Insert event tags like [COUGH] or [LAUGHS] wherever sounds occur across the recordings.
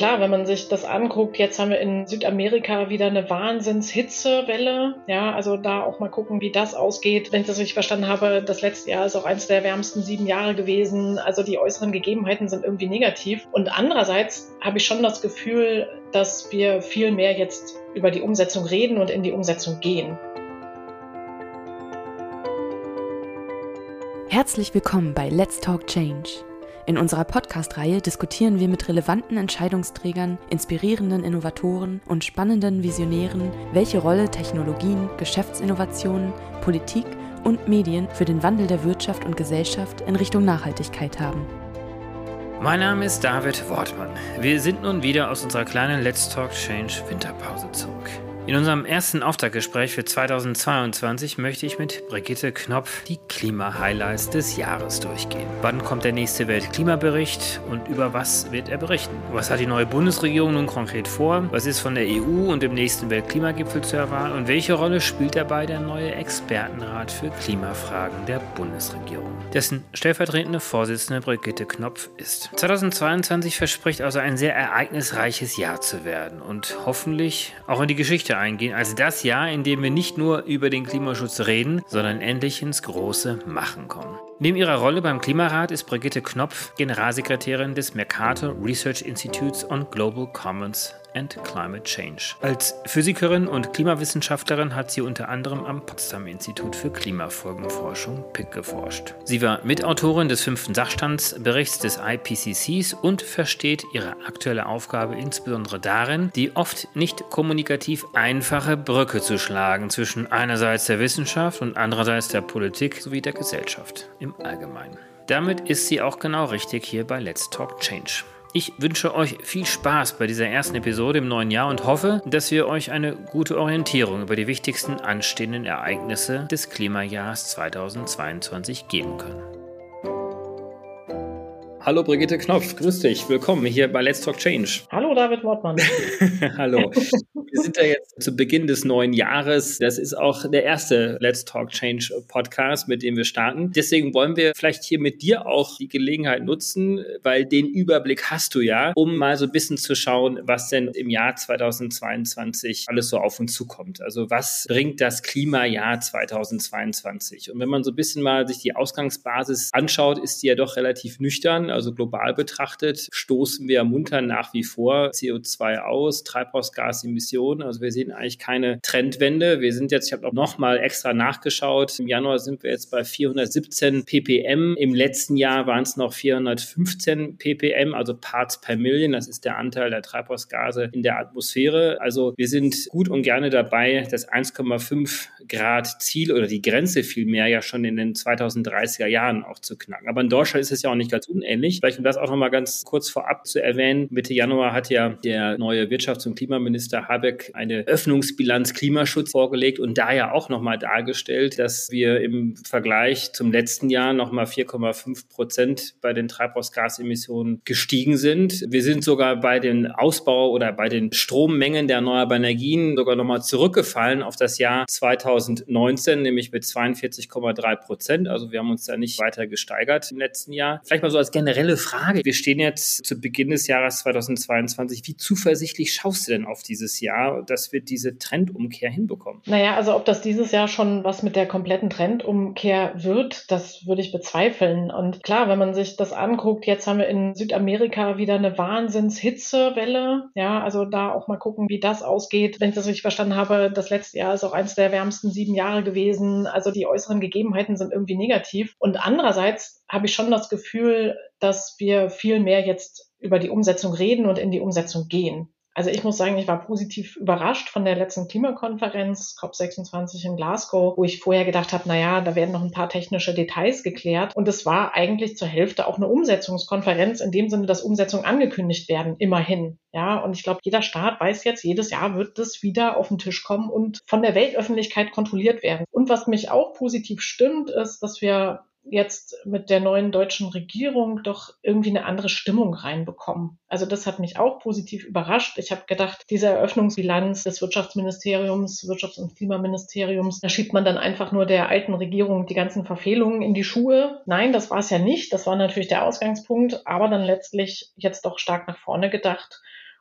klar, wenn man sich das anguckt, jetzt haben wir in Südamerika wieder eine Wahnsinnshitzewelle. Ja, also da auch mal gucken, wie das ausgeht. Wenn ich das richtig verstanden habe, das letzte Jahr ist auch eines der wärmsten sieben Jahre gewesen. Also die äußeren Gegebenheiten sind irgendwie negativ. Und andererseits habe ich schon das Gefühl, dass wir viel mehr jetzt über die Umsetzung reden und in die Umsetzung gehen. Herzlich willkommen bei Let's Talk Change. In unserer Podcast-Reihe diskutieren wir mit relevanten Entscheidungsträgern, inspirierenden Innovatoren und spannenden Visionären, welche Rolle Technologien, Geschäftsinnovationen, Politik und Medien für den Wandel der Wirtschaft und Gesellschaft in Richtung Nachhaltigkeit haben. Mein Name ist David Wortmann. Wir sind nun wieder aus unserer kleinen Let's Talk Change Winterpause zurück. In unserem ersten Auftaktgespräch für 2022 möchte ich mit Brigitte Knopf die Klima-Highlights des Jahres durchgehen. Wann kommt der nächste Weltklimabericht und über was wird er berichten? Was hat die neue Bundesregierung nun konkret vor? Was ist von der EU und dem nächsten Weltklimagipfel zu erwarten? Und welche Rolle spielt dabei der neue Expertenrat für Klimafragen der Bundesregierung, dessen stellvertretende Vorsitzende Brigitte Knopf ist? 2022 verspricht also ein sehr ereignisreiches Jahr zu werden und hoffentlich auch in die Geschichte eingehen als das Jahr, in dem wir nicht nur über den Klimaschutz reden, sondern endlich ins große Machen kommen. Neben ihrer Rolle beim Klimarat ist Brigitte Knopf Generalsekretärin des Mercator Research Institutes on Global Commons and Climate Change. Als Physikerin und Klimawissenschaftlerin hat sie unter anderem am Potsdam Institut für Klimafolgenforschung PIC geforscht. Sie war Mitautorin des fünften Sachstandsberichts des IPCCs und versteht ihre aktuelle Aufgabe insbesondere darin, die oft nicht kommunikativ einfache Brücke zu schlagen zwischen einerseits der Wissenschaft und andererseits der Politik sowie der Gesellschaft im Allgemeinen. Damit ist sie auch genau richtig hier bei Let's Talk Change. Ich wünsche euch viel Spaß bei dieser ersten Episode im neuen Jahr und hoffe, dass wir euch eine gute Orientierung über die wichtigsten anstehenden Ereignisse des Klimajahrs 2022 geben können. Hallo Brigitte Knopf, grüß dich, willkommen hier bei Let's Talk Change. Hallo David Wortmann. [LAUGHS] Hallo. Wir sind ja jetzt zu Beginn des neuen Jahres. Das ist auch der erste Let's Talk Change Podcast, mit dem wir starten. Deswegen wollen wir vielleicht hier mit dir auch die Gelegenheit nutzen, weil den Überblick hast du ja, um mal so ein bisschen zu schauen, was denn im Jahr 2022 alles so auf uns zukommt. Also was bringt das Klimajahr 2022? Und wenn man so ein bisschen mal sich die Ausgangsbasis anschaut, ist die ja doch relativ nüchtern. Also global betrachtet stoßen wir munter nach wie vor CO2 aus, Treibhausgasemissionen Inflation. Also wir sehen eigentlich keine Trendwende. Wir sind jetzt, ich habe auch nochmal extra nachgeschaut, im Januar sind wir jetzt bei 417 ppm. Im letzten Jahr waren es noch 415 ppm, also Parts per Million. Das ist der Anteil der Treibhausgase in der Atmosphäre. Also wir sind gut und gerne dabei, das 1,5 Grad Ziel oder die Grenze vielmehr ja schon in den 2030er Jahren auch zu knacken. Aber in Deutschland ist es ja auch nicht ganz unähnlich. Vielleicht um das auch nochmal ganz kurz vorab zu erwähnen. Mitte Januar hat ja der neue Wirtschafts- und Klimaminister Habeck Habeck eine Öffnungsbilanz Klimaschutz vorgelegt und da ja auch nochmal dargestellt, dass wir im Vergleich zum letzten Jahr nochmal 4,5 Prozent bei den Treibhausgasemissionen gestiegen sind. Wir sind sogar bei den Ausbau oder bei den Strommengen der erneuerbaren Energien sogar nochmal zurückgefallen auf das Jahr 2019, nämlich mit 42,3 Prozent. Also wir haben uns da nicht weiter gesteigert im letzten Jahr. Vielleicht mal so als generelle Frage. Wir stehen jetzt zu Beginn des Jahres 2022. Wie zuversichtlich schaust du denn auf dieses Jahr? Jahr, dass wir diese Trendumkehr hinbekommen? Naja, also ob das dieses Jahr schon was mit der kompletten Trendumkehr wird, das würde ich bezweifeln. Und klar, wenn man sich das anguckt, jetzt haben wir in Südamerika wieder eine Wahnsinnshitzewelle. Ja, also da auch mal gucken, wie das ausgeht. Wenn ich das richtig verstanden habe, das letzte Jahr ist auch eines der wärmsten sieben Jahre gewesen. Also die äußeren Gegebenheiten sind irgendwie negativ. Und andererseits habe ich schon das Gefühl, dass wir viel mehr jetzt über die Umsetzung reden und in die Umsetzung gehen. Also ich muss sagen, ich war positiv überrascht von der letzten Klimakonferenz COP26 in Glasgow, wo ich vorher gedacht habe, naja, da werden noch ein paar technische Details geklärt. Und es war eigentlich zur Hälfte auch eine Umsetzungskonferenz, in dem Sinne, dass Umsetzungen angekündigt werden, immerhin. Ja, und ich glaube, jeder Staat weiß jetzt, jedes Jahr wird das wieder auf den Tisch kommen und von der Weltöffentlichkeit kontrolliert werden. Und was mich auch positiv stimmt, ist, dass wir jetzt mit der neuen deutschen Regierung doch irgendwie eine andere Stimmung reinbekommen. Also das hat mich auch positiv überrascht. Ich habe gedacht, diese Eröffnungsbilanz des Wirtschaftsministeriums, Wirtschafts- und Klimaministeriums, da schiebt man dann einfach nur der alten Regierung die ganzen Verfehlungen in die Schuhe. Nein, das war es ja nicht. Das war natürlich der Ausgangspunkt, aber dann letztlich jetzt doch stark nach vorne gedacht.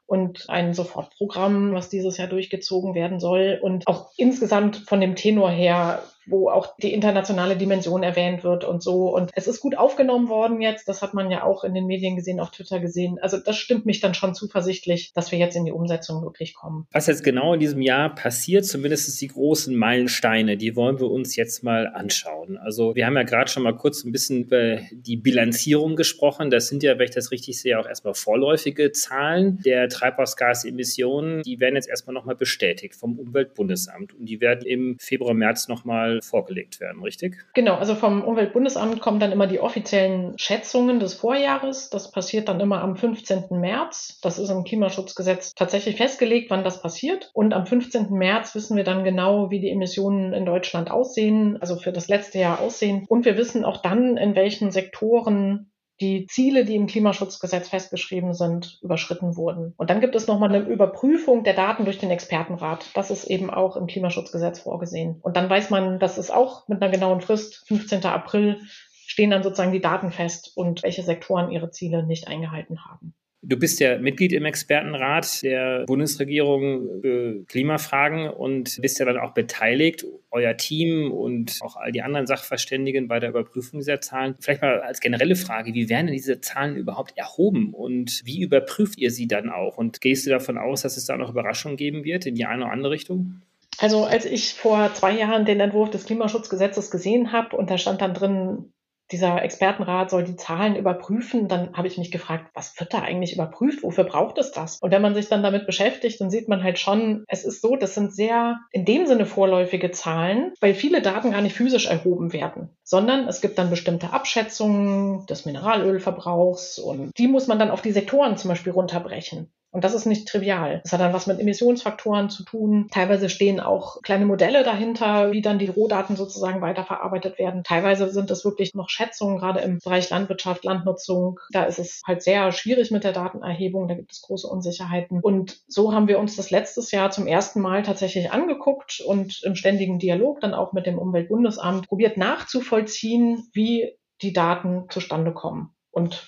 und ein Sofortprogramm, was dieses Jahr durchgezogen werden soll. Und auch insgesamt von dem Tenor her wo auch die internationale Dimension erwähnt wird und so. Und es ist gut aufgenommen worden jetzt. Das hat man ja auch in den Medien gesehen, auf Twitter gesehen. Also das stimmt mich dann schon zuversichtlich, dass wir jetzt in die Umsetzung wirklich kommen. Was jetzt genau in diesem Jahr passiert, zumindest die großen Meilensteine, die wollen wir uns jetzt mal anschauen. Also wir haben ja gerade schon mal kurz ein bisschen über die Bilanzierung gesprochen. Das sind ja, wenn ich das richtig sehe, auch erstmal vorläufige Zahlen der Treibhausgasemissionen. Die werden jetzt erstmal nochmal bestätigt vom Umweltbundesamt und die werden im Februar, März nochmal vorgelegt werden, richtig? Genau, also vom Umweltbundesamt kommen dann immer die offiziellen Schätzungen des Vorjahres. Das passiert dann immer am 15. März. Das ist im Klimaschutzgesetz tatsächlich festgelegt, wann das passiert. Und am 15. März wissen wir dann genau, wie die Emissionen in Deutschland aussehen, also für das letzte Jahr aussehen. Und wir wissen auch dann, in welchen Sektoren die Ziele, die im Klimaschutzgesetz festgeschrieben sind, überschritten wurden. Und dann gibt es nochmal eine Überprüfung der Daten durch den Expertenrat. Das ist eben auch im Klimaschutzgesetz vorgesehen. Und dann weiß man, das ist auch mit einer genauen Frist, 15. April, stehen dann sozusagen die Daten fest und welche Sektoren ihre Ziele nicht eingehalten haben. Du bist ja Mitglied im Expertenrat der Bundesregierung für Klimafragen und bist ja dann auch beteiligt, euer Team und auch all die anderen Sachverständigen bei der Überprüfung dieser Zahlen. Vielleicht mal als generelle Frage, wie werden denn diese Zahlen überhaupt erhoben und wie überprüft ihr sie dann auch? Und gehst du davon aus, dass es da noch Überraschungen geben wird in die eine oder andere Richtung? Also als ich vor zwei Jahren den Entwurf des Klimaschutzgesetzes gesehen habe und da stand dann drin, dieser Expertenrat soll die Zahlen überprüfen. Dann habe ich mich gefragt, was wird da eigentlich überprüft? Wofür braucht es das? Und wenn man sich dann damit beschäftigt, dann sieht man halt schon, es ist so, das sind sehr in dem Sinne vorläufige Zahlen, weil viele Daten gar nicht physisch erhoben werden, sondern es gibt dann bestimmte Abschätzungen des Mineralölverbrauchs und die muss man dann auf die Sektoren zum Beispiel runterbrechen. Und das ist nicht trivial. Das hat dann was mit Emissionsfaktoren zu tun. Teilweise stehen auch kleine Modelle dahinter, wie dann die Rohdaten sozusagen weiterverarbeitet werden. Teilweise sind es wirklich noch Schätzungen, gerade im Bereich Landwirtschaft, Landnutzung. Da ist es halt sehr schwierig mit der Datenerhebung. Da gibt es große Unsicherheiten. Und so haben wir uns das letztes Jahr zum ersten Mal tatsächlich angeguckt und im ständigen Dialog dann auch mit dem Umweltbundesamt probiert nachzuvollziehen, wie die Daten zustande kommen. Und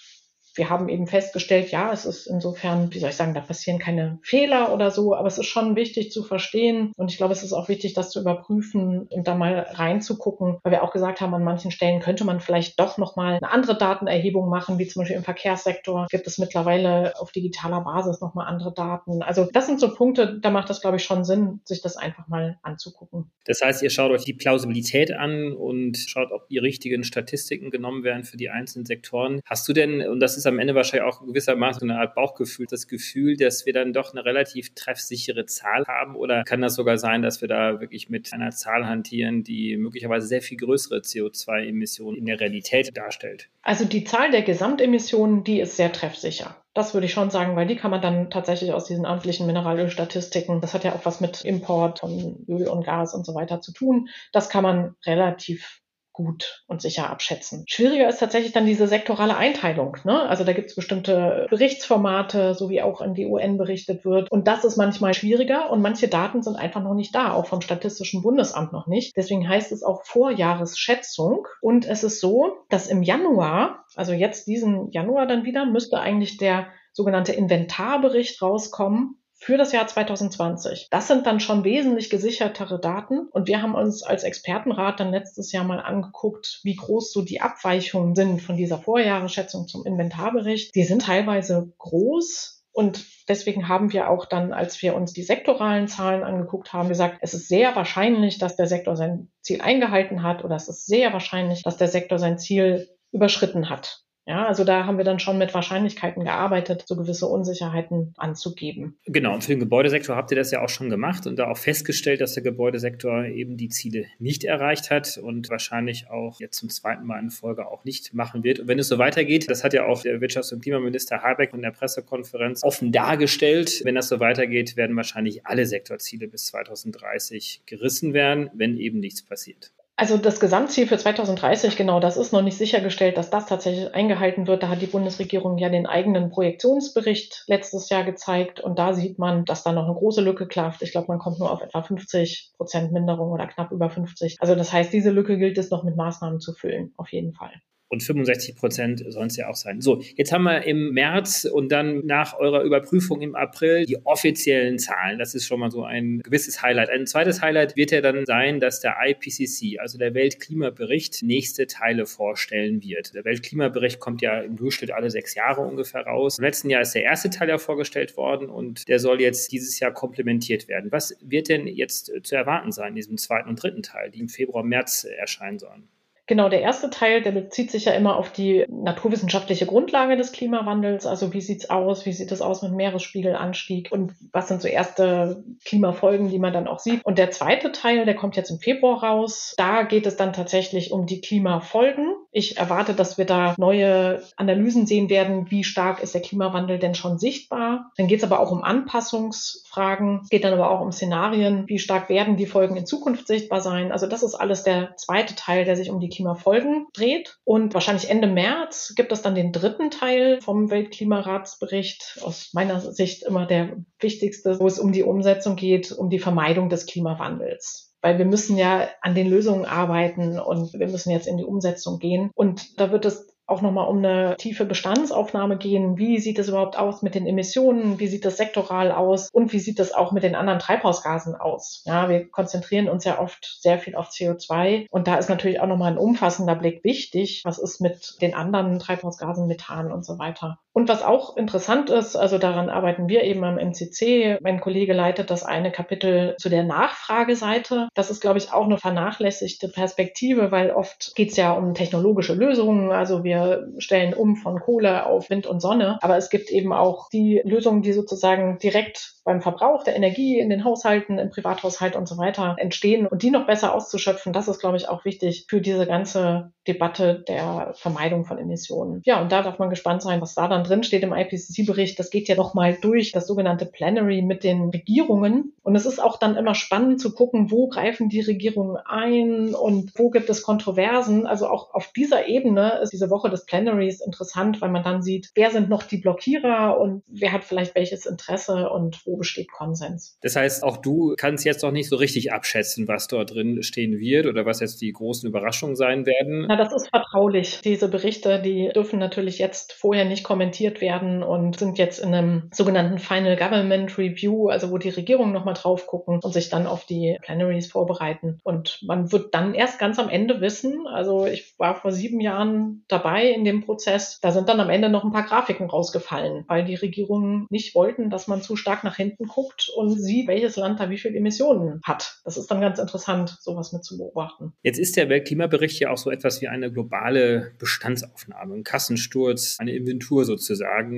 wir haben eben festgestellt, ja, es ist insofern, wie soll ich sagen, da passieren keine Fehler oder so, aber es ist schon wichtig zu verstehen und ich glaube, es ist auch wichtig, das zu überprüfen und da mal reinzugucken, weil wir auch gesagt haben, an manchen Stellen könnte man vielleicht doch nochmal eine andere Datenerhebung machen, wie zum Beispiel im Verkehrssektor gibt es mittlerweile auf digitaler Basis nochmal andere Daten. Also das sind so Punkte, da macht das, glaube ich, schon Sinn, sich das einfach mal anzugucken. Das heißt, ihr schaut euch die Plausibilität an und schaut, ob die richtigen Statistiken genommen werden für die einzelnen Sektoren. Hast du denn, und das ist ist am Ende wahrscheinlich auch gewissermaßen eine Art Bauchgefühl, das Gefühl, dass wir dann doch eine relativ treffsichere Zahl haben? Oder kann das sogar sein, dass wir da wirklich mit einer Zahl hantieren, die möglicherweise sehr viel größere CO2-Emissionen in der Realität darstellt? Also die Zahl der Gesamtemissionen, die ist sehr treffsicher. Das würde ich schon sagen, weil die kann man dann tatsächlich aus diesen amtlichen Mineralölstatistiken, das hat ja auch was mit Import von Öl und Gas und so weiter zu tun, das kann man relativ gut und sicher abschätzen. Schwieriger ist tatsächlich dann diese sektorale Einteilung. Ne? Also da gibt es bestimmte Berichtsformate, so wie auch in die UN berichtet wird. Und das ist manchmal schwieriger und manche Daten sind einfach noch nicht da, auch vom Statistischen Bundesamt noch nicht. Deswegen heißt es auch Vorjahresschätzung. Und es ist so, dass im Januar, also jetzt diesen Januar dann wieder, müsste eigentlich der sogenannte Inventarbericht rauskommen für das Jahr 2020. Das sind dann schon wesentlich gesichertere Daten. Und wir haben uns als Expertenrat dann letztes Jahr mal angeguckt, wie groß so die Abweichungen sind von dieser Vorjahresschätzung zum Inventarbericht. Die sind teilweise groß. Und deswegen haben wir auch dann, als wir uns die sektoralen Zahlen angeguckt haben, gesagt, es ist sehr wahrscheinlich, dass der Sektor sein Ziel eingehalten hat oder es ist sehr wahrscheinlich, dass der Sektor sein Ziel überschritten hat. Ja, also da haben wir dann schon mit Wahrscheinlichkeiten gearbeitet, so gewisse Unsicherheiten anzugeben. Genau, und für den Gebäudesektor habt ihr das ja auch schon gemacht und da auch festgestellt, dass der Gebäudesektor eben die Ziele nicht erreicht hat und wahrscheinlich auch jetzt zum zweiten Mal in Folge auch nicht machen wird. Und wenn es so weitergeht, das hat ja auch der Wirtschafts- und Klimaminister Habeck in der Pressekonferenz offen dargestellt, wenn das so weitergeht, werden wahrscheinlich alle Sektorziele bis 2030 gerissen werden, wenn eben nichts passiert. Also das Gesamtziel für 2030, genau, das ist noch nicht sichergestellt, dass das tatsächlich eingehalten wird. Da hat die Bundesregierung ja den eigenen Projektionsbericht letztes Jahr gezeigt und da sieht man, dass da noch eine große Lücke klafft. Ich glaube, man kommt nur auf etwa 50 Prozent Minderung oder knapp über 50. Also das heißt, diese Lücke gilt es noch mit Maßnahmen zu füllen, auf jeden Fall. Und 65 Prozent sollen es ja auch sein. So, jetzt haben wir im März und dann nach eurer Überprüfung im April die offiziellen Zahlen. Das ist schon mal so ein gewisses Highlight. Ein zweites Highlight wird ja dann sein, dass der IPCC, also der Weltklimabericht, nächste Teile vorstellen wird. Der Weltklimabericht kommt ja im Durchschnitt alle sechs Jahre ungefähr raus. Im letzten Jahr ist der erste Teil ja vorgestellt worden und der soll jetzt dieses Jahr komplementiert werden. Was wird denn jetzt zu erwarten sein in diesem zweiten und dritten Teil, die im Februar, März erscheinen sollen? Genau, der erste Teil, der bezieht sich ja immer auf die naturwissenschaftliche Grundlage des Klimawandels. Also wie sieht's aus? Wie sieht es aus mit Meeresspiegelanstieg? Und was sind so erste Klimafolgen, die man dann auch sieht? Und der zweite Teil, der kommt jetzt im Februar raus. Da geht es dann tatsächlich um die Klimafolgen. Ich erwarte, dass wir da neue Analysen sehen werden. Wie stark ist der Klimawandel denn schon sichtbar? Dann geht es aber auch um Anpassungsfragen. Es geht dann aber auch um Szenarien. Wie stark werden die Folgen in Zukunft sichtbar sein? Also das ist alles der zweite Teil, der sich um die Klimafolgen dreht. Und wahrscheinlich Ende März gibt es dann den dritten Teil vom Weltklimaratsbericht. Aus meiner Sicht immer der wichtigste, wo es um die Umsetzung geht, um die Vermeidung des Klimawandels weil wir müssen ja an den Lösungen arbeiten und wir müssen jetzt in die Umsetzung gehen. Und da wird es auch nochmal um eine tiefe Bestandsaufnahme gehen. Wie sieht es überhaupt aus mit den Emissionen? Wie sieht das sektoral aus? Und wie sieht das auch mit den anderen Treibhausgasen aus? Ja, wir konzentrieren uns ja oft sehr viel auf CO2 und da ist natürlich auch nochmal ein umfassender Blick wichtig. Was ist mit den anderen Treibhausgasen, Methan und so weiter? Und was auch interessant ist, also daran arbeiten wir eben am MCC. Mein Kollege leitet das eine Kapitel zu der Nachfrageseite. Das ist, glaube ich, auch eine vernachlässigte Perspektive, weil oft geht es ja um technologische Lösungen. Also wir stellen um von Kohle auf Wind und Sonne. Aber es gibt eben auch die Lösungen, die sozusagen direkt beim Verbrauch der Energie in den Haushalten, im Privathaushalt und so weiter entstehen und die noch besser auszuschöpfen, das ist, glaube ich, auch wichtig für diese ganze Debatte der Vermeidung von Emissionen. Ja, und da darf man gespannt sein, was da dann drin steht im IPCC-Bericht. Das geht ja nochmal durch das sogenannte Plenary mit den Regierungen. Und es ist auch dann immer spannend zu gucken, wo greifen die Regierungen ein und wo gibt es Kontroversen. Also auch auf dieser Ebene ist diese Woche des Plenaries interessant, weil man dann sieht, wer sind noch die Blockierer und wer hat vielleicht welches Interesse und wo besteht Konsens. Das heißt, auch du kannst jetzt noch nicht so richtig abschätzen, was dort drin stehen wird oder was jetzt die großen Überraschungen sein werden. Na, das ist vertraulich. Diese Berichte, die dürfen natürlich jetzt vorher nicht kommentiert werden und sind jetzt in einem sogenannten Final Government Review, also wo die Regierungen nochmal drauf gucken und sich dann auf die Plenaries vorbereiten. Und man wird dann erst ganz am Ende wissen, also ich war vor sieben Jahren dabei in dem Prozess, da sind dann am Ende noch ein paar Grafiken rausgefallen, weil die Regierungen nicht wollten, dass man zu stark nach hinten guckt und sieht, welches Land da wie viel Emissionen hat. Das ist dann ganz interessant, sowas mit zu beobachten. Jetzt ist der Weltklimabericht ja auch so etwas wie eine globale Bestandsaufnahme, ein Kassensturz, eine Inventur sozusagen.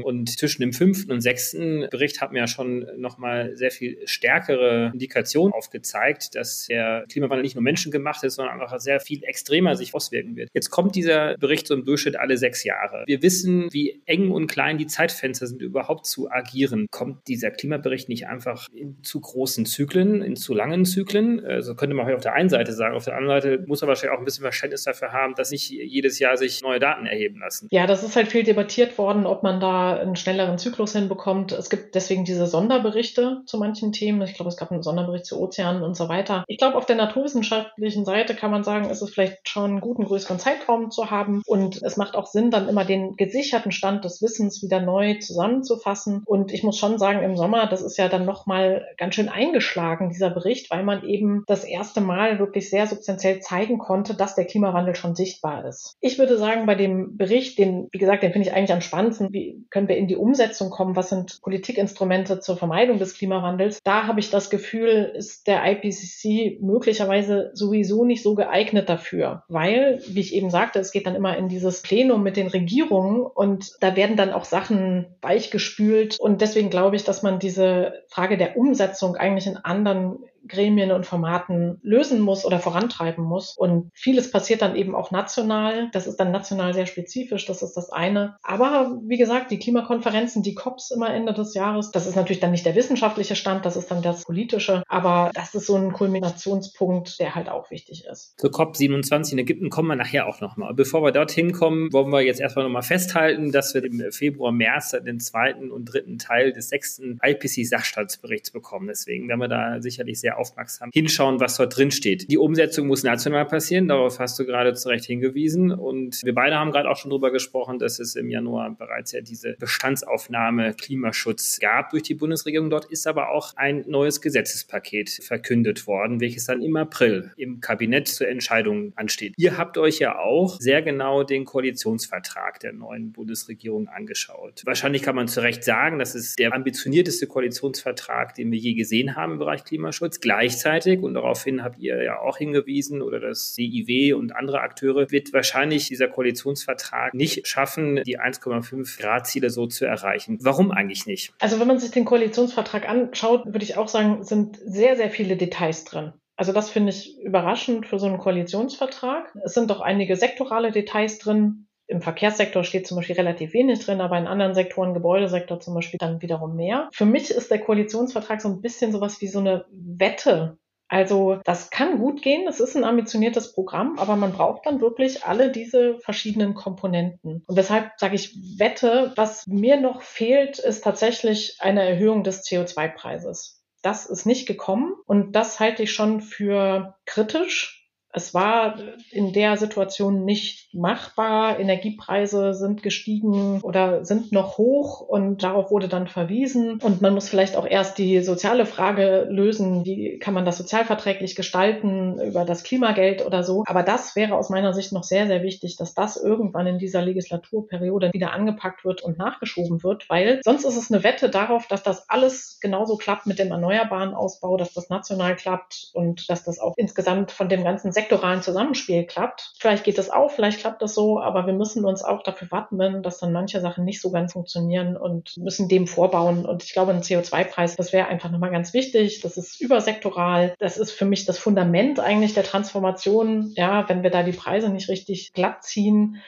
Und zwischen dem fünften und sechsten Bericht hat mir ja schon nochmal sehr viel stärkere Indikationen aufgezeigt, dass der Klimawandel nicht nur menschengemacht ist, sondern auch sehr viel extremer sich auswirken wird. Jetzt kommt dieser Bericht so im Durchschnitt alle sechs Jahre. Wir wissen, wie eng und klein die Zeitfenster sind, überhaupt zu agieren. Kommt dieser Klimabericht nicht einfach in zu großen Zyklen, in zu langen Zyklen? Also könnte man auf der einen Seite sagen. Auf der anderen Seite muss man wahrscheinlich auch ein bisschen Verständnis dafür haben, dass nicht jedes Jahr sich neue Daten erheben lassen. Ja, das ist halt viel debattiert worden, ob man da einen schnelleren Zyklus hinbekommt. Es gibt deswegen diese Sonderberichte zu manchen Themen. Ich glaube, es gab einen Sonderbericht zu Ozeanen und so weiter. Ich glaube, auf der naturwissenschaftlichen Seite kann man sagen, ist es vielleicht schon gut, einen größeren Zeitraum zu haben. Und es macht auch Sinn, dann immer den gesicherten Stand des Wissens wieder neu zusammenzufassen. Und ich muss schon sagen, im Sommer, das ist ja dann nochmal ganz schön eingeschlagen, dieser Bericht, weil man eben das erste Mal wirklich sehr substanziell zeigen konnte, dass der Klimawandel schon sichtbar ist. Ich würde sagen, bei dem Bericht, den, wie gesagt, den finde ich eigentlich am spannendsten, wie können wir in die Umsetzung kommen, was sind Politikinstrumente zur Vermeidung des Klimawandels, da habe ich das Gefühl, ist der IPCC möglicherweise sowieso nicht so geeignet dafür, weil, wie ich eben sagte, es geht dann immer in dieses Plenum mit den Regierungen und da werden dann auch Sachen weichgespült. Und deswegen glaube ich, dass man diese Frage der Umsetzung eigentlich in anderen Gremien und Formaten lösen muss oder vorantreiben muss. Und vieles passiert dann eben auch national. Das ist dann national sehr spezifisch, das ist das eine. Aber wie gesagt, die Klimakonferenzen, die COPs immer Ende des Jahres, das ist natürlich dann nicht der wissenschaftliche Stand, das ist dann das politische. Aber das ist so ein Kulminationspunkt, der halt auch wichtig ist. Zur COP27 in Ägypten kommen wir nachher auch nochmal. Bevor wir dorthin kommen, wollen wir jetzt erstmal nochmal festhalten, dass wir im Februar, März den zweiten und dritten Teil des sechsten IPC-Sachstandsberichts bekommen. Deswegen werden wir da sicherlich sehr sehr aufmerksam hinschauen, was dort drin steht. Die Umsetzung muss national passieren, darauf hast du gerade zu Recht hingewiesen. Und wir beide haben gerade auch schon darüber gesprochen, dass es im Januar bereits ja diese Bestandsaufnahme Klimaschutz gab durch die Bundesregierung. Dort ist aber auch ein neues Gesetzespaket verkündet worden, welches dann im April im Kabinett zur Entscheidung ansteht. Ihr habt euch ja auch sehr genau den Koalitionsvertrag der neuen Bundesregierung angeschaut. Wahrscheinlich kann man zu Recht sagen, das ist der ambitionierteste Koalitionsvertrag, den wir je gesehen haben im Bereich Klimaschutz. Gleichzeitig, und daraufhin habt ihr ja auch hingewiesen, oder das DIW und andere Akteure, wird wahrscheinlich dieser Koalitionsvertrag nicht schaffen, die 1,5 Grad Ziele so zu erreichen. Warum eigentlich nicht? Also wenn man sich den Koalitionsvertrag anschaut, würde ich auch sagen, sind sehr, sehr viele Details drin. Also das finde ich überraschend für so einen Koalitionsvertrag. Es sind doch einige sektorale Details drin. Im Verkehrssektor steht zum Beispiel relativ wenig drin, aber in anderen Sektoren, Gebäudesektor zum Beispiel, dann wiederum mehr. Für mich ist der Koalitionsvertrag so ein bisschen sowas wie so eine Wette. Also das kann gut gehen, es ist ein ambitioniertes Programm, aber man braucht dann wirklich alle diese verschiedenen Komponenten. Und deshalb sage ich Wette, was mir noch fehlt, ist tatsächlich eine Erhöhung des CO2-Preises. Das ist nicht gekommen und das halte ich schon für kritisch, es war in der Situation nicht machbar. Energiepreise sind gestiegen oder sind noch hoch und darauf wurde dann verwiesen. Und man muss vielleicht auch erst die soziale Frage lösen, wie kann man das sozialverträglich gestalten über das Klimageld oder so. Aber das wäre aus meiner Sicht noch sehr, sehr wichtig, dass das irgendwann in dieser Legislaturperiode wieder angepackt wird und nachgeschoben wird, weil sonst ist es eine Wette darauf, dass das alles genauso klappt mit dem erneuerbaren Ausbau, dass das national klappt und dass das auch insgesamt von dem ganzen Sektor sektoralen Zusammenspiel klappt. Vielleicht geht es auch, vielleicht klappt das so, aber wir müssen uns auch dafür warten, dass dann manche Sachen nicht so ganz funktionieren und müssen dem vorbauen. Und ich glaube, ein CO2-Preis, das wäre einfach nochmal ganz wichtig. Das ist übersektoral. Das ist für mich das Fundament eigentlich der Transformation. Ja, wenn wir da die Preise nicht richtig glatt ziehen,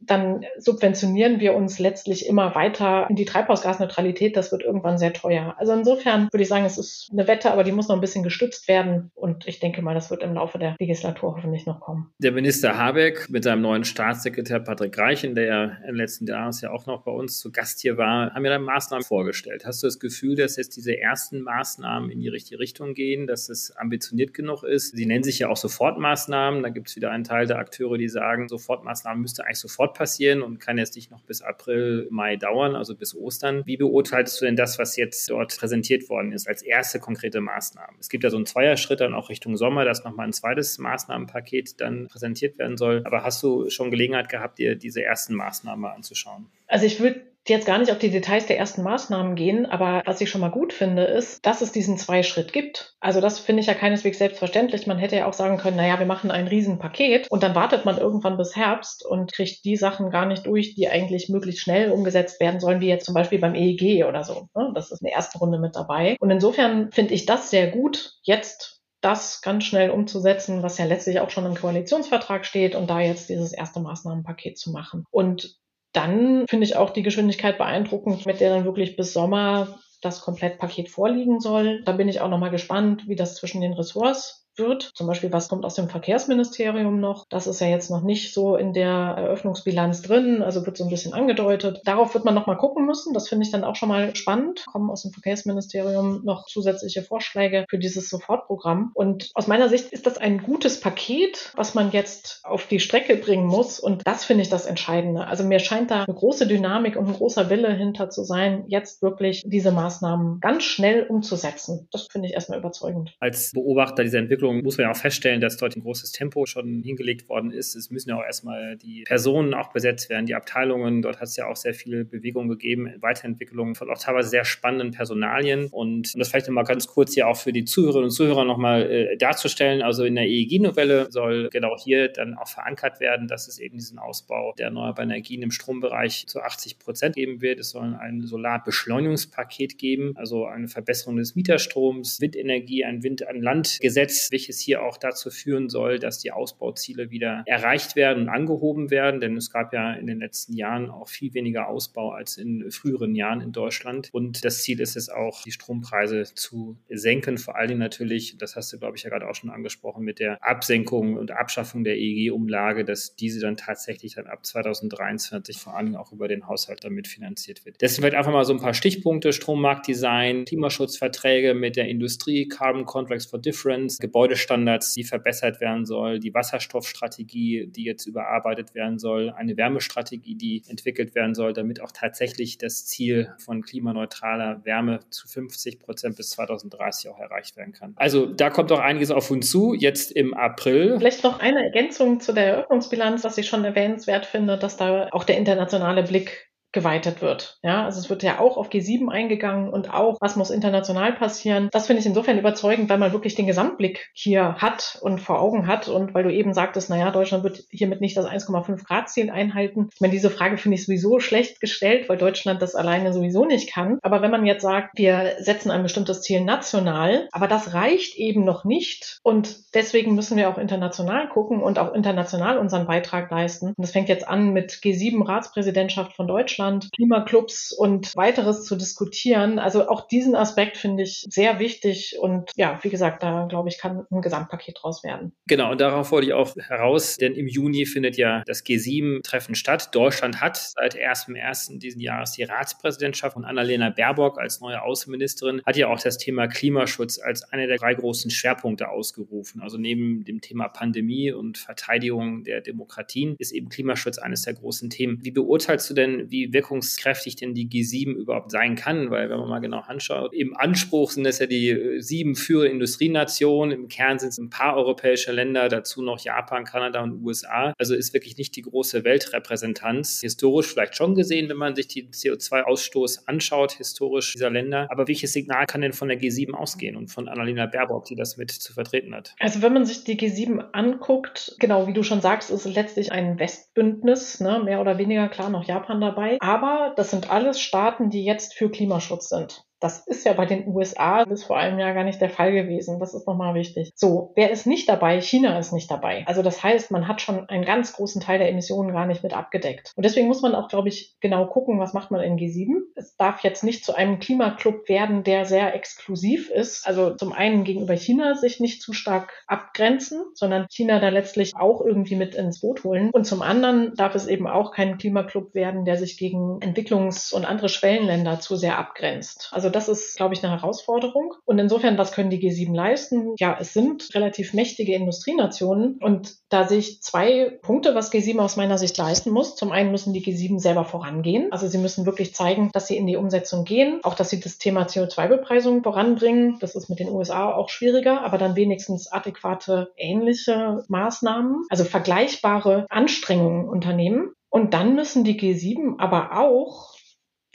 dann subventionieren wir uns letztlich immer weiter in die Treibhausgasneutralität. Das wird irgendwann sehr teuer. Also insofern würde ich sagen, es ist eine Wette, aber die muss noch ein bisschen gestützt werden. Und ich denke mal, das wird im Laufe der Legislatur hoffentlich noch kommen. Der Minister Habeck mit seinem neuen Staatssekretär Patrick Reichen, der ja im letzten Jahr ja auch noch bei uns zu Gast hier war, haben ja dann Maßnahmen vorgestellt. Hast du das Gefühl, dass jetzt diese ersten Maßnahmen in die richtige Richtung gehen, dass es ambitioniert genug ist? Sie nennen sich ja auch Sofortmaßnahmen. Da gibt es wieder einen Teil der Akteure, die sagen, Sofortmaßnahmen müsste eigentlich sofort passieren und kann jetzt nicht noch bis April, Mai dauern, also bis Ostern. Wie beurteilst du denn das, was jetzt dort präsentiert worden ist, als erste konkrete Maßnahme? Es gibt ja so einen Zweierschritt dann auch Richtung Sommer, dass nochmal ein zweites Maßnahmenpaket dann präsentiert werden soll. Aber hast du schon Gelegenheit gehabt, dir diese ersten Maßnahmen anschauen? Also ich würde jetzt gar nicht auf die Details der ersten Maßnahmen gehen, aber was ich schon mal gut finde, ist, dass es diesen Zwei-Schritt gibt. Also das finde ich ja keineswegs selbstverständlich. Man hätte ja auch sagen können, naja, wir machen ein Riesenpaket und dann wartet man irgendwann bis Herbst und kriegt die Sachen gar nicht durch, die eigentlich möglichst schnell umgesetzt werden sollen, wie jetzt zum Beispiel beim EEG oder so. Ne? Das ist in der ersten Runde mit dabei. Und insofern finde ich das sehr gut, jetzt das ganz schnell umzusetzen, was ja letztlich auch schon im Koalitionsvertrag steht und da jetzt dieses erste Maßnahmenpaket zu machen. Und dann finde ich auch die Geschwindigkeit beeindruckend, mit der dann wirklich bis Sommer das Komplettpaket vorliegen soll. Da bin ich auch nochmal gespannt, wie das zwischen den Ressorts wird. Zum Beispiel, was kommt aus dem Verkehrsministerium noch? Das ist ja jetzt noch nicht so in der Eröffnungsbilanz drin, also wird so ein bisschen angedeutet. Darauf wird man noch mal gucken müssen. Das finde ich dann auch schon mal spannend. Kommen aus dem Verkehrsministerium noch zusätzliche Vorschläge für dieses Sofortprogramm. Und aus meiner Sicht ist das ein gutes Paket, was man jetzt auf die Strecke bringen muss. Und das finde ich das Entscheidende. Also mir scheint da eine große Dynamik und ein großer Wille hinter zu sein, jetzt wirklich diese Maßnahmen ganz schnell umzusetzen. Das finde ich erstmal überzeugend. Als Beobachter dieser Entwicklung Entwicklung muss man ja auch feststellen, dass dort ein großes Tempo schon hingelegt worden ist. Es müssen ja auch erstmal die Personen auch besetzt werden, die Abteilungen. Dort hat es ja auch sehr viel Bewegung gegeben, Weiterentwicklung von auch teilweise sehr spannenden Personalien. Und um das vielleicht nochmal ganz kurz hier auch für die Zuhörerinnen und Zuhörer nochmal äh, darzustellen. Also in der EEG-Novelle soll genau hier dann auch verankert werden, dass es eben diesen Ausbau der erneuerbaren Energien im Strombereich zu 80 Prozent geben wird. Es soll ein Solarbeschleunigungspaket geben, also eine Verbesserung des Mieterstroms, Windenergie, ein Wind an Land Gesetz welches hier auch dazu führen soll, dass die Ausbauziele wieder erreicht werden und angehoben werden. Denn es gab ja in den letzten Jahren auch viel weniger Ausbau als in früheren Jahren in Deutschland. Und das Ziel ist es auch, die Strompreise zu senken. Vor allen Dingen natürlich, das hast du, glaube ich, ja gerade auch schon angesprochen, mit der Absenkung und Abschaffung der EEG-Umlage, dass diese dann tatsächlich dann ab 2023 vor allen Dingen auch über den Haushalt damit finanziert wird. Deswegen vielleicht einfach mal so ein paar Stichpunkte. Strommarktdesign, Klimaschutzverträge mit der Industrie, Carbon Contracts for Difference, Gebäudestandards, die verbessert werden soll, die Wasserstoffstrategie, die jetzt überarbeitet werden soll, eine Wärmestrategie, die entwickelt werden soll, damit auch tatsächlich das Ziel von klimaneutraler Wärme zu 50 Prozent bis 2030 auch erreicht werden kann. Also da kommt auch einiges auf uns zu, jetzt im April. Vielleicht noch eine Ergänzung zu der Eröffnungsbilanz, was ich schon erwähnenswert finde, dass da auch der internationale Blick geweitet wird. Ja, also es wird ja auch auf G7 eingegangen und auch, was muss international passieren. Das finde ich insofern überzeugend, weil man wirklich den Gesamtblick hier hat und vor Augen hat und weil du eben sagtest, naja, Deutschland wird hiermit nicht das 1,5 Grad Ziel einhalten. Ich meine, diese Frage finde ich sowieso schlecht gestellt, weil Deutschland das alleine sowieso nicht kann. Aber wenn man jetzt sagt, wir setzen ein bestimmtes Ziel national, aber das reicht eben noch nicht und deswegen müssen wir auch international gucken und auch international unseren Beitrag leisten. Und das fängt jetzt an mit G7 Ratspräsidentschaft von Deutschland Deutschland, Klimaclubs und weiteres zu diskutieren. Also auch diesen Aspekt finde ich sehr wichtig und ja, wie gesagt, da glaube ich, kann ein Gesamtpaket draus werden. Genau, und darauf wollte ich auch heraus, denn im Juni findet ja das G7-Treffen statt. Deutschland hat seit 1.1. diesen Jahres die Ratspräsidentschaft und Annalena Baerbock als neue Außenministerin hat ja auch das Thema Klimaschutz als einer der drei großen Schwerpunkte ausgerufen. Also neben dem Thema Pandemie und Verteidigung der Demokratien ist eben Klimaschutz eines der großen Themen. Wie beurteilst du denn, wie wirkungskräftig denn die G7 überhaupt sein kann, weil wenn man mal genau anschaut, im Anspruch sind es ja die sieben führenden Industrienationen, im Kern sind es ein paar europäische Länder, dazu noch Japan, Kanada und USA. Also ist wirklich nicht die große Weltrepräsentanz. Historisch vielleicht schon gesehen, wenn man sich die CO2-Ausstoß anschaut, historisch dieser Länder. Aber welches Signal kann denn von der G7 ausgehen und von Annalena Baerbock, die das mit zu vertreten hat? Also wenn man sich die G7 anguckt, genau wie du schon sagst, ist letztlich ein Westbündnis, ne? mehr oder weniger klar noch Japan dabei. Aber das sind alles Staaten, die jetzt für Klimaschutz sind. Das ist ja bei den USA bis vor einem Jahr gar nicht der Fall gewesen. Das ist nochmal wichtig. So, wer ist nicht dabei? China ist nicht dabei. Also das heißt, man hat schon einen ganz großen Teil der Emissionen gar nicht mit abgedeckt. Und deswegen muss man auch, glaube ich, genau gucken, was macht man in G7. Es darf jetzt nicht zu einem Klimaclub werden, der sehr exklusiv ist. Also zum einen gegenüber China sich nicht zu stark abgrenzen, sondern China da letztlich auch irgendwie mit ins Boot holen. Und zum anderen darf es eben auch kein Klimaclub werden, der sich gegen Entwicklungs- und andere Schwellenländer zu sehr abgrenzt. Also also das ist, glaube ich, eine Herausforderung. Und insofern, was können die G7 leisten? Ja, es sind relativ mächtige Industrienationen. Und da sehe ich zwei Punkte, was G7 aus meiner Sicht leisten muss. Zum einen müssen die G7 selber vorangehen. Also sie müssen wirklich zeigen, dass sie in die Umsetzung gehen. Auch, dass sie das Thema CO2-Bepreisung voranbringen. Das ist mit den USA auch schwieriger, aber dann wenigstens adäquate ähnliche Maßnahmen, also vergleichbare Anstrengungen unternehmen. Und dann müssen die G7 aber auch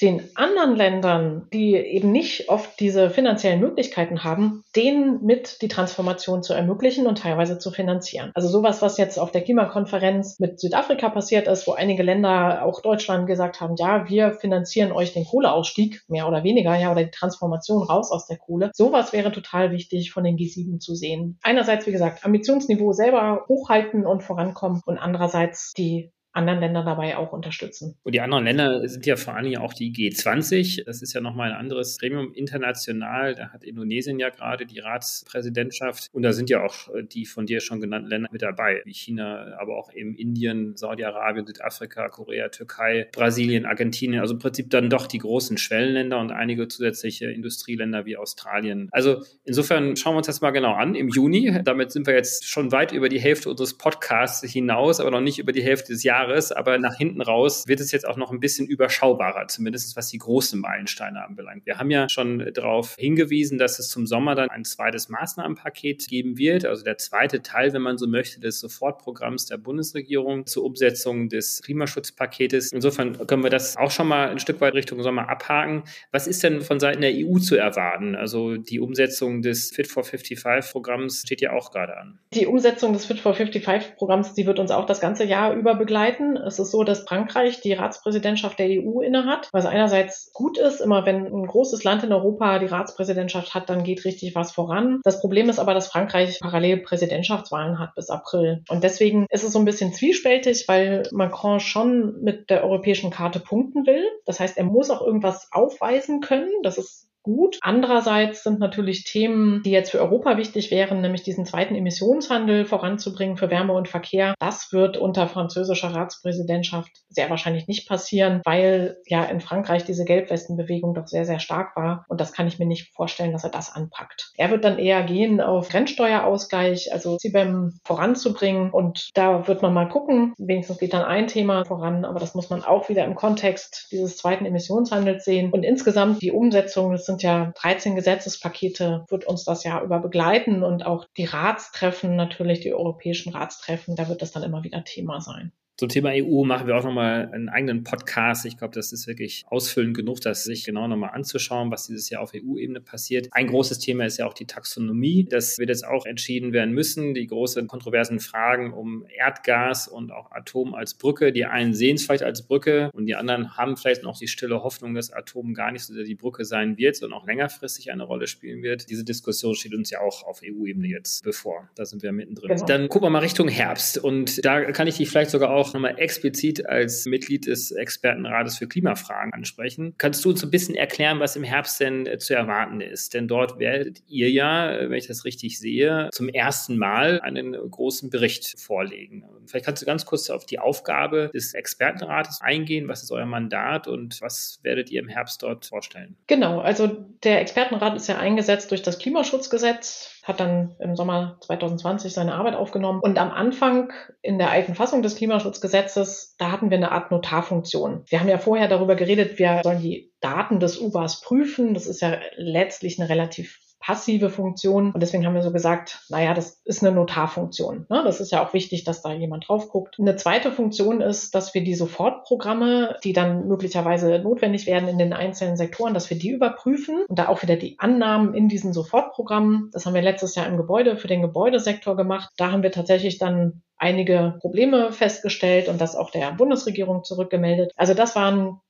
den anderen Ländern, die eben nicht oft diese finanziellen Möglichkeiten haben, denen mit die Transformation zu ermöglichen und teilweise zu finanzieren. Also sowas, was jetzt auf der Klimakonferenz mit Südafrika passiert ist, wo einige Länder, auch Deutschland, gesagt haben, ja, wir finanzieren euch den Kohleausstieg, mehr oder weniger, ja, oder die Transformation raus aus der Kohle. Sowas wäre total wichtig von den G7 zu sehen. Einerseits, wie gesagt, Ambitionsniveau selber hochhalten und vorankommen und andererseits die anderen Länder dabei auch unterstützen. Und die anderen Länder sind ja vor Dingen auch die G20. Das ist ja nochmal ein anderes Gremium international. Da hat Indonesien ja gerade die Ratspräsidentschaft. Und da sind ja auch die von dir schon genannten Länder mit dabei, wie China, aber auch eben Indien, Saudi-Arabien, Südafrika, Korea, Türkei, Brasilien, Argentinien. Also im Prinzip dann doch die großen Schwellenländer und einige zusätzliche Industrieländer wie Australien. Also insofern schauen wir uns das mal genau an im Juni. Damit sind wir jetzt schon weit über die Hälfte unseres Podcasts hinaus, aber noch nicht über die Hälfte des Jahres. Jahres, aber nach hinten raus wird es jetzt auch noch ein bisschen überschaubarer, zumindest was die großen Meilensteine anbelangt. Wir haben ja schon darauf hingewiesen, dass es zum Sommer dann ein zweites Maßnahmenpaket geben wird, also der zweite Teil, wenn man so möchte, des Sofortprogramms der Bundesregierung zur Umsetzung des Klimaschutzpaketes. Insofern können wir das auch schon mal ein Stück weit Richtung Sommer abhaken. Was ist denn von Seiten der EU zu erwarten? Also die Umsetzung des Fit for 55 Programms steht ja auch gerade an. Die Umsetzung des Fit for 55 Programms, die wird uns auch das ganze Jahr über begleiten Zeiten. Es ist so, dass Frankreich die Ratspräsidentschaft der EU innehat, was einerseits gut ist. Immer wenn ein großes Land in Europa die Ratspräsidentschaft hat, dann geht richtig was voran. Das Problem ist aber, dass Frankreich parallel Präsidentschaftswahlen hat bis April. Und deswegen ist es so ein bisschen zwiespältig, weil Macron schon mit der europäischen Karte punkten will. Das heißt, er muss auch irgendwas aufweisen können. Das ist gut. Andererseits sind natürlich Themen, die jetzt für Europa wichtig wären, nämlich diesen zweiten Emissionshandel voranzubringen für Wärme und Verkehr. Das wird unter französischer Ratspräsidentschaft sehr wahrscheinlich nicht passieren, weil ja in Frankreich diese Gelbwestenbewegung doch sehr, sehr stark war. Und das kann ich mir nicht vorstellen, dass er das anpackt. Er wird dann eher gehen auf Grenzsteuerausgleich, also CBAM voranzubringen. Und da wird man mal gucken. Wenigstens geht dann ein Thema voran, aber das muss man auch wieder im Kontext dieses zweiten Emissionshandels sehen. Und insgesamt die Umsetzung, das sind ja 13 Gesetzespakete, wird uns das Jahr über begleiten und auch die Ratstreffen, natürlich die europäischen Ratstreffen, da wird das dann immer wieder Thema sein. Zum Thema EU machen wir auch nochmal einen eigenen Podcast. Ich glaube, das ist wirklich ausfüllend genug, das sich genau nochmal anzuschauen, was dieses Jahr auf EU-Ebene passiert. Ein großes Thema ist ja auch die Taxonomie. Das wird jetzt auch entschieden werden müssen. Die großen kontroversen Fragen um Erdgas und auch Atom als Brücke. Die einen sehen es vielleicht als Brücke und die anderen haben vielleicht noch die stille Hoffnung, dass Atom gar nicht so die Brücke sein wird, sondern auch längerfristig eine Rolle spielen wird. Diese Diskussion steht uns ja auch auf EU-Ebene jetzt bevor. Da sind wir mittendrin. Genau. Dann gucken wir mal Richtung Herbst. Und da kann ich dich vielleicht sogar auch nochmal explizit als Mitglied des Expertenrates für Klimafragen ansprechen. Kannst du uns ein bisschen erklären, was im Herbst denn äh, zu erwarten ist? Denn dort werdet ihr ja, äh, wenn ich das richtig sehe, zum ersten Mal einen großen Bericht vorlegen. Vielleicht kannst du ganz kurz auf die Aufgabe des Expertenrates eingehen. Was ist euer Mandat und was werdet ihr im Herbst dort vorstellen? Genau, also der Expertenrat ist ja eingesetzt durch das Klimaschutzgesetz hat dann im Sommer 2020 seine Arbeit aufgenommen. Und am Anfang in der alten Fassung des Klimaschutzgesetzes, da hatten wir eine Art Notarfunktion. Wir haben ja vorher darüber geredet, wir sollen die Daten des UBAs prüfen. Das ist ja letztlich eine relativ passive Funktion. Und deswegen haben wir so gesagt, naja, das ist eine Notarfunktion. Ne? Das ist ja auch wichtig, dass da jemand drauf guckt. Eine zweite Funktion ist, dass wir die Sofortprogramme, die dann möglicherweise notwendig werden in den einzelnen Sektoren, dass wir die überprüfen und da auch wieder die Annahmen in diesen Sofortprogrammen. Das haben wir letztes Jahr im Gebäude für den Gebäudesektor gemacht. Da haben wir tatsächlich dann einige Probleme festgestellt und das auch der Bundesregierung zurückgemeldet. Also das waren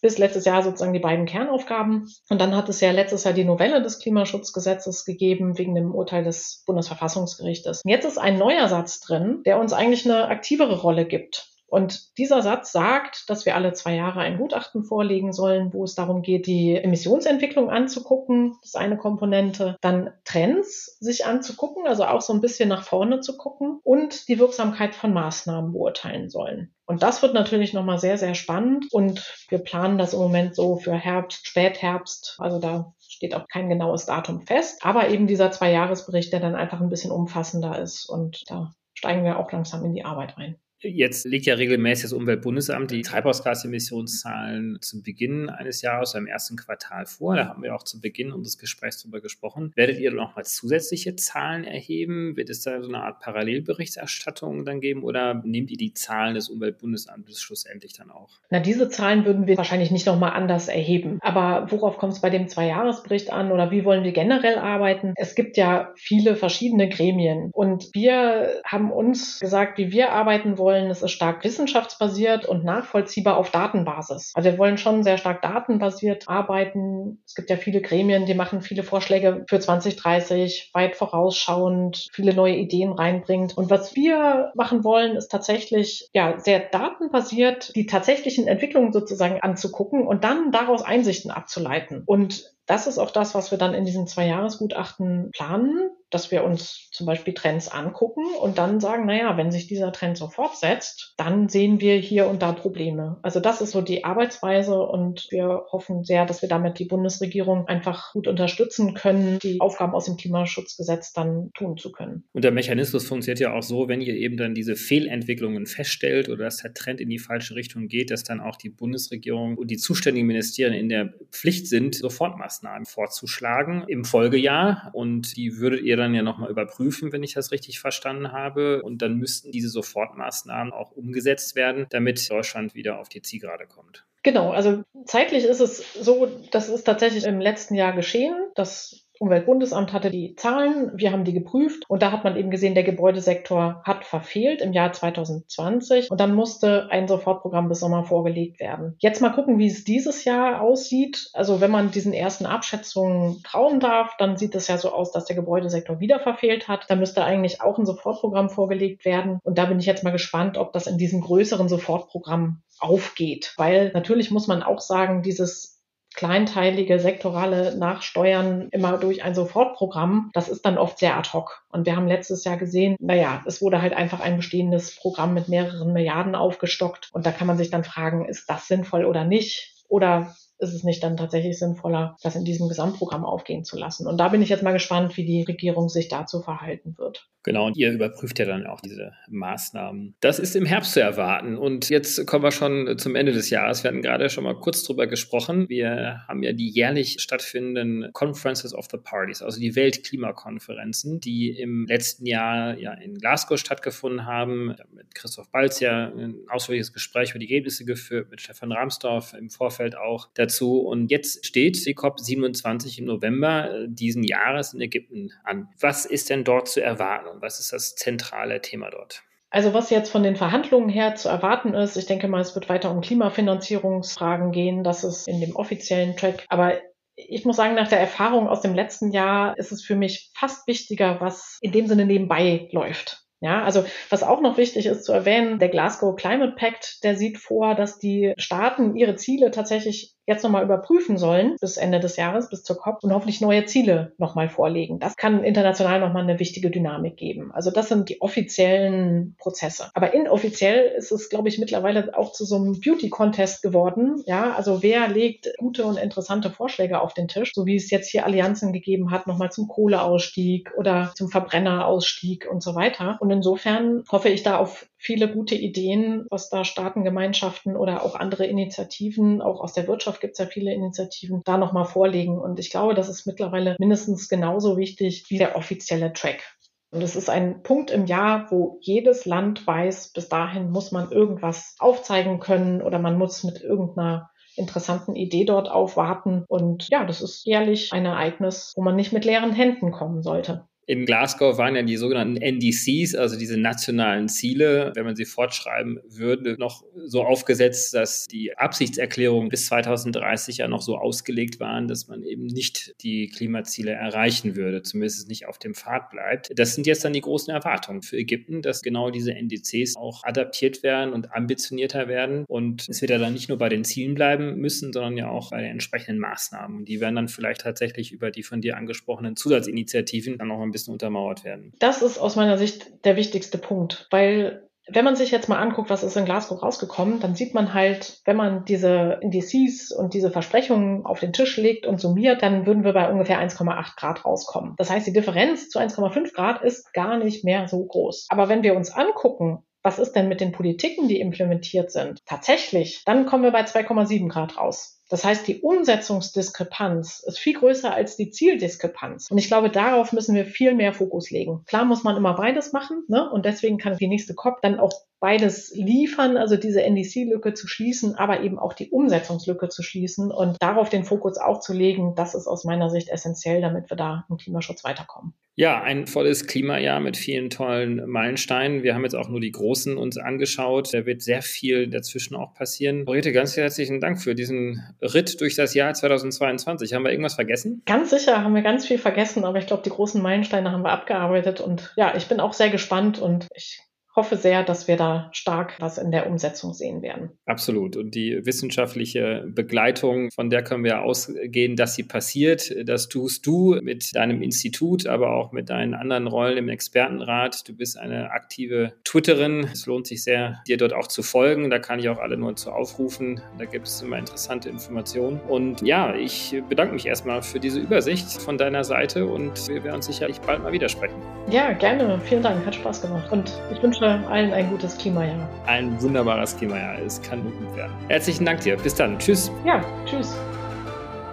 bis letztes Jahr sozusagen die beiden Kernaufgaben. Und dann hat es ja letztes Jahr die Novelle des Klimaschutzgesetzes gegeben wegen dem Urteil des Bundesverfassungsgerichtes. Jetzt ist ein neuer Satz drin, der uns eigentlich eine aktivere Rolle gibt. Und dieser Satz sagt, dass wir alle zwei Jahre ein Gutachten vorlegen sollen, wo es darum geht, die Emissionsentwicklung anzugucken. Das ist eine Komponente. Dann Trends sich anzugucken, also auch so ein bisschen nach vorne zu gucken und die Wirksamkeit von Maßnahmen beurteilen sollen. Und das wird natürlich nochmal sehr, sehr spannend. Und wir planen das im Moment so für Herbst, Spätherbst. Also da steht auch kein genaues Datum fest. Aber eben dieser Zwei-Jahres-Bericht, der dann einfach ein bisschen umfassender ist. Und da steigen wir auch langsam in die Arbeit ein. Jetzt legt ja regelmäßig das Umweltbundesamt die Treibhausgasemissionszahlen zum Beginn eines Jahres, im ersten Quartal vor. Da haben wir auch zu Beginn unseres Gesprächs darüber gesprochen. Werdet ihr noch mal zusätzliche Zahlen erheben? Wird es da so eine Art Parallelberichterstattung dann geben oder nehmt ihr die Zahlen des Umweltbundesamtes schlussendlich dann auch? Na, diese Zahlen würden wir wahrscheinlich nicht noch mal anders erheben. Aber worauf kommt es bei dem Zweijahresbericht an oder wie wollen wir generell arbeiten? Es gibt ja viele verschiedene Gremien und wir haben uns gesagt, wie wir arbeiten wollen wollen, es ist stark wissenschaftsbasiert und nachvollziehbar auf Datenbasis. Also wir wollen schon sehr stark datenbasiert arbeiten. Es gibt ja viele Gremien, die machen viele Vorschläge für 2030, weit vorausschauend, viele neue Ideen reinbringt. Und was wir machen wollen, ist tatsächlich ja sehr datenbasiert die tatsächlichen Entwicklungen sozusagen anzugucken und dann daraus Einsichten abzuleiten. Und das ist auch das, was wir dann in diesem Zwei-Jahres-Gutachten planen, dass wir uns zum Beispiel Trends angucken und dann sagen, naja, wenn sich dieser Trend so fortsetzt, dann sehen wir hier und da Probleme. Also das ist so die Arbeitsweise und wir hoffen sehr, dass wir damit die Bundesregierung einfach gut unterstützen können, die Aufgaben aus dem Klimaschutzgesetz dann tun zu können. Und der Mechanismus funktioniert ja auch so, wenn ihr eben dann diese Fehlentwicklungen feststellt oder dass der Trend in die falsche Richtung geht, dass dann auch die Bundesregierung und die zuständigen Ministerien in der Pflicht sind, sofort Maßnahmen Maßnahmen vorzuschlagen im Folgejahr. Und die würdet ihr dann ja nochmal überprüfen, wenn ich das richtig verstanden habe. Und dann müssten diese Sofortmaßnahmen auch umgesetzt werden, damit Deutschland wieder auf die Zielgerade kommt. Genau, also zeitlich ist es so, das ist tatsächlich im letzten Jahr geschehen. Das Umweltbundesamt hatte die Zahlen, wir haben die geprüft und da hat man eben gesehen, der Gebäudesektor hat verfehlt im Jahr 2020 und dann musste ein Sofortprogramm bis Sommer vorgelegt werden. Jetzt mal gucken, wie es dieses Jahr aussieht. Also wenn man diesen ersten Abschätzungen trauen darf, dann sieht es ja so aus, dass der Gebäudesektor wieder verfehlt hat. Da müsste eigentlich auch ein Sofortprogramm vorgelegt werden und da bin ich jetzt mal gespannt, ob das in diesem größeren Sofortprogramm aufgeht, weil natürlich muss man auch sagen, dieses kleinteilige sektorale Nachsteuern immer durch ein Sofortprogramm, das ist dann oft sehr ad hoc. Und wir haben letztes Jahr gesehen, naja, es wurde halt einfach ein bestehendes Programm mit mehreren Milliarden aufgestockt. Und da kann man sich dann fragen, ist das sinnvoll oder nicht? Oder ist es nicht dann tatsächlich sinnvoller, das in diesem Gesamtprogramm aufgehen zu lassen? Und da bin ich jetzt mal gespannt, wie die Regierung sich dazu verhalten wird. Genau, und ihr überprüft ja dann auch diese Maßnahmen. Das ist im Herbst zu erwarten. Und jetzt kommen wir schon zum Ende des Jahres. Wir hatten gerade schon mal kurz drüber gesprochen. Wir haben ja die jährlich stattfindenden Conferences of the Parties, also die Weltklimakonferenzen, die im letzten Jahr ja in Glasgow stattgefunden haben. Mit Christoph Balz ja ein ausführliches Gespräch über die Ergebnisse geführt, mit Stefan Ramsdorf im Vorfeld auch dazu. Und jetzt steht die COP27 im November diesen Jahres in Ägypten an. Was ist denn dort zu erwarten? und was ist das zentrale Thema dort? Also was jetzt von den Verhandlungen her zu erwarten ist, ich denke mal, es wird weiter um Klimafinanzierungsfragen gehen. Das ist in dem offiziellen Track. Aber ich muss sagen, nach der Erfahrung aus dem letzten Jahr ist es für mich fast wichtiger, was in dem Sinne nebenbei läuft. Ja, also was auch noch wichtig ist zu erwähnen, der Glasgow Climate Pact, der sieht vor, dass die Staaten ihre Ziele tatsächlich jetzt nochmal überprüfen sollen bis Ende des Jahres, bis zur COP und hoffentlich neue Ziele nochmal vorlegen. Das kann international nochmal eine wichtige Dynamik geben. Also das sind die offiziellen Prozesse. Aber inoffiziell ist es, glaube ich, mittlerweile auch zu so einem Beauty-Contest geworden. Ja, also wer legt gute und interessante Vorschläge auf den Tisch, so wie es jetzt hier Allianzen gegeben hat, nochmal zum Kohleausstieg oder zum Verbrennerausstieg und so weiter. Und insofern hoffe ich da auf viele gute Ideen, was da Staatengemeinschaften oder auch andere Initiativen, auch aus der Wirtschaft gibt es ja viele Initiativen, da nochmal vorlegen. Und ich glaube, das ist mittlerweile mindestens genauso wichtig wie der offizielle Track. Und es ist ein Punkt im Jahr, wo jedes Land weiß, bis dahin muss man irgendwas aufzeigen können oder man muss mit irgendeiner interessanten Idee dort aufwarten. Und ja, das ist jährlich ein Ereignis, wo man nicht mit leeren Händen kommen sollte. In Glasgow waren ja die sogenannten NDCs, also diese nationalen Ziele, wenn man sie fortschreiben würde, noch so aufgesetzt, dass die Absichtserklärungen bis 2030 ja noch so ausgelegt waren, dass man eben nicht die Klimaziele erreichen würde, zumindest nicht auf dem Pfad bleibt. Das sind jetzt dann die großen Erwartungen für Ägypten, dass genau diese NDCs auch adaptiert werden und ambitionierter werden. Und es wird ja dann nicht nur bei den Zielen bleiben müssen, sondern ja auch bei den entsprechenden Maßnahmen. Die werden dann vielleicht tatsächlich über die von dir angesprochenen Zusatzinitiativen dann noch ein bisschen bisschen untermauert werden. Das ist aus meiner Sicht der wichtigste Punkt, weil wenn man sich jetzt mal anguckt, was ist in Glasgow rausgekommen, dann sieht man halt, wenn man diese Indices und diese Versprechungen auf den Tisch legt und summiert, dann würden wir bei ungefähr 1,8 Grad rauskommen. Das heißt, die Differenz zu 1,5 Grad ist gar nicht mehr so groß. Aber wenn wir uns angucken, was ist denn mit den Politiken, die implementiert sind, tatsächlich, dann kommen wir bei 2,7 Grad raus. Das heißt, die Umsetzungsdiskrepanz ist viel größer als die Zieldiskrepanz. Und ich glaube, darauf müssen wir viel mehr Fokus legen. Klar muss man immer beides machen, ne? Und deswegen kann die nächste COP dann auch beides liefern, also diese NDC-Lücke zu schließen, aber eben auch die Umsetzungslücke zu schließen und darauf den Fokus auch zu legen, das ist aus meiner Sicht essentiell, damit wir da im Klimaschutz weiterkommen. Ja, ein volles Klimajahr mit vielen tollen Meilensteinen. Wir haben jetzt auch nur die großen uns angeschaut. Da wird sehr viel dazwischen auch passieren. Brigitte, ganz herzlichen Dank für diesen Ritt durch das Jahr 2022. Haben wir irgendwas vergessen? Ganz sicher haben wir ganz viel vergessen, aber ich glaube, die großen Meilensteine haben wir abgearbeitet und ja, ich bin auch sehr gespannt und ich hoffe sehr, dass wir da stark was in der Umsetzung sehen werden. Absolut. Und die wissenschaftliche Begleitung, von der können wir ausgehen, dass sie passiert. Das tust du mit deinem Institut, aber auch mit deinen anderen Rollen im Expertenrat. Du bist eine aktive Twitterin. Es lohnt sich sehr, dir dort auch zu folgen. Da kann ich auch alle nur zu aufrufen. Da gibt es immer interessante Informationen. Und ja, ich bedanke mich erstmal für diese Übersicht von deiner Seite und wir werden uns sicherlich bald mal widersprechen. Ja, gerne. Vielen Dank. Hat Spaß gemacht. Und ich wünsche allen ein gutes Klimajahr. Ein wunderbares Klimajahr. Es kann nur gut werden. Herzlichen Dank dir. Bis dann. Tschüss. Ja, tschüss.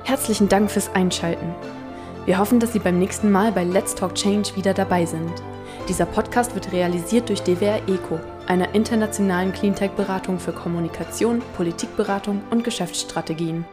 Herzlichen Dank fürs Einschalten. Wir hoffen, dass Sie beim nächsten Mal bei Let's Talk Change wieder dabei sind. Dieser Podcast wird realisiert durch DWR ECO, einer internationalen Cleantech-Beratung für Kommunikation, Politikberatung und Geschäftsstrategien.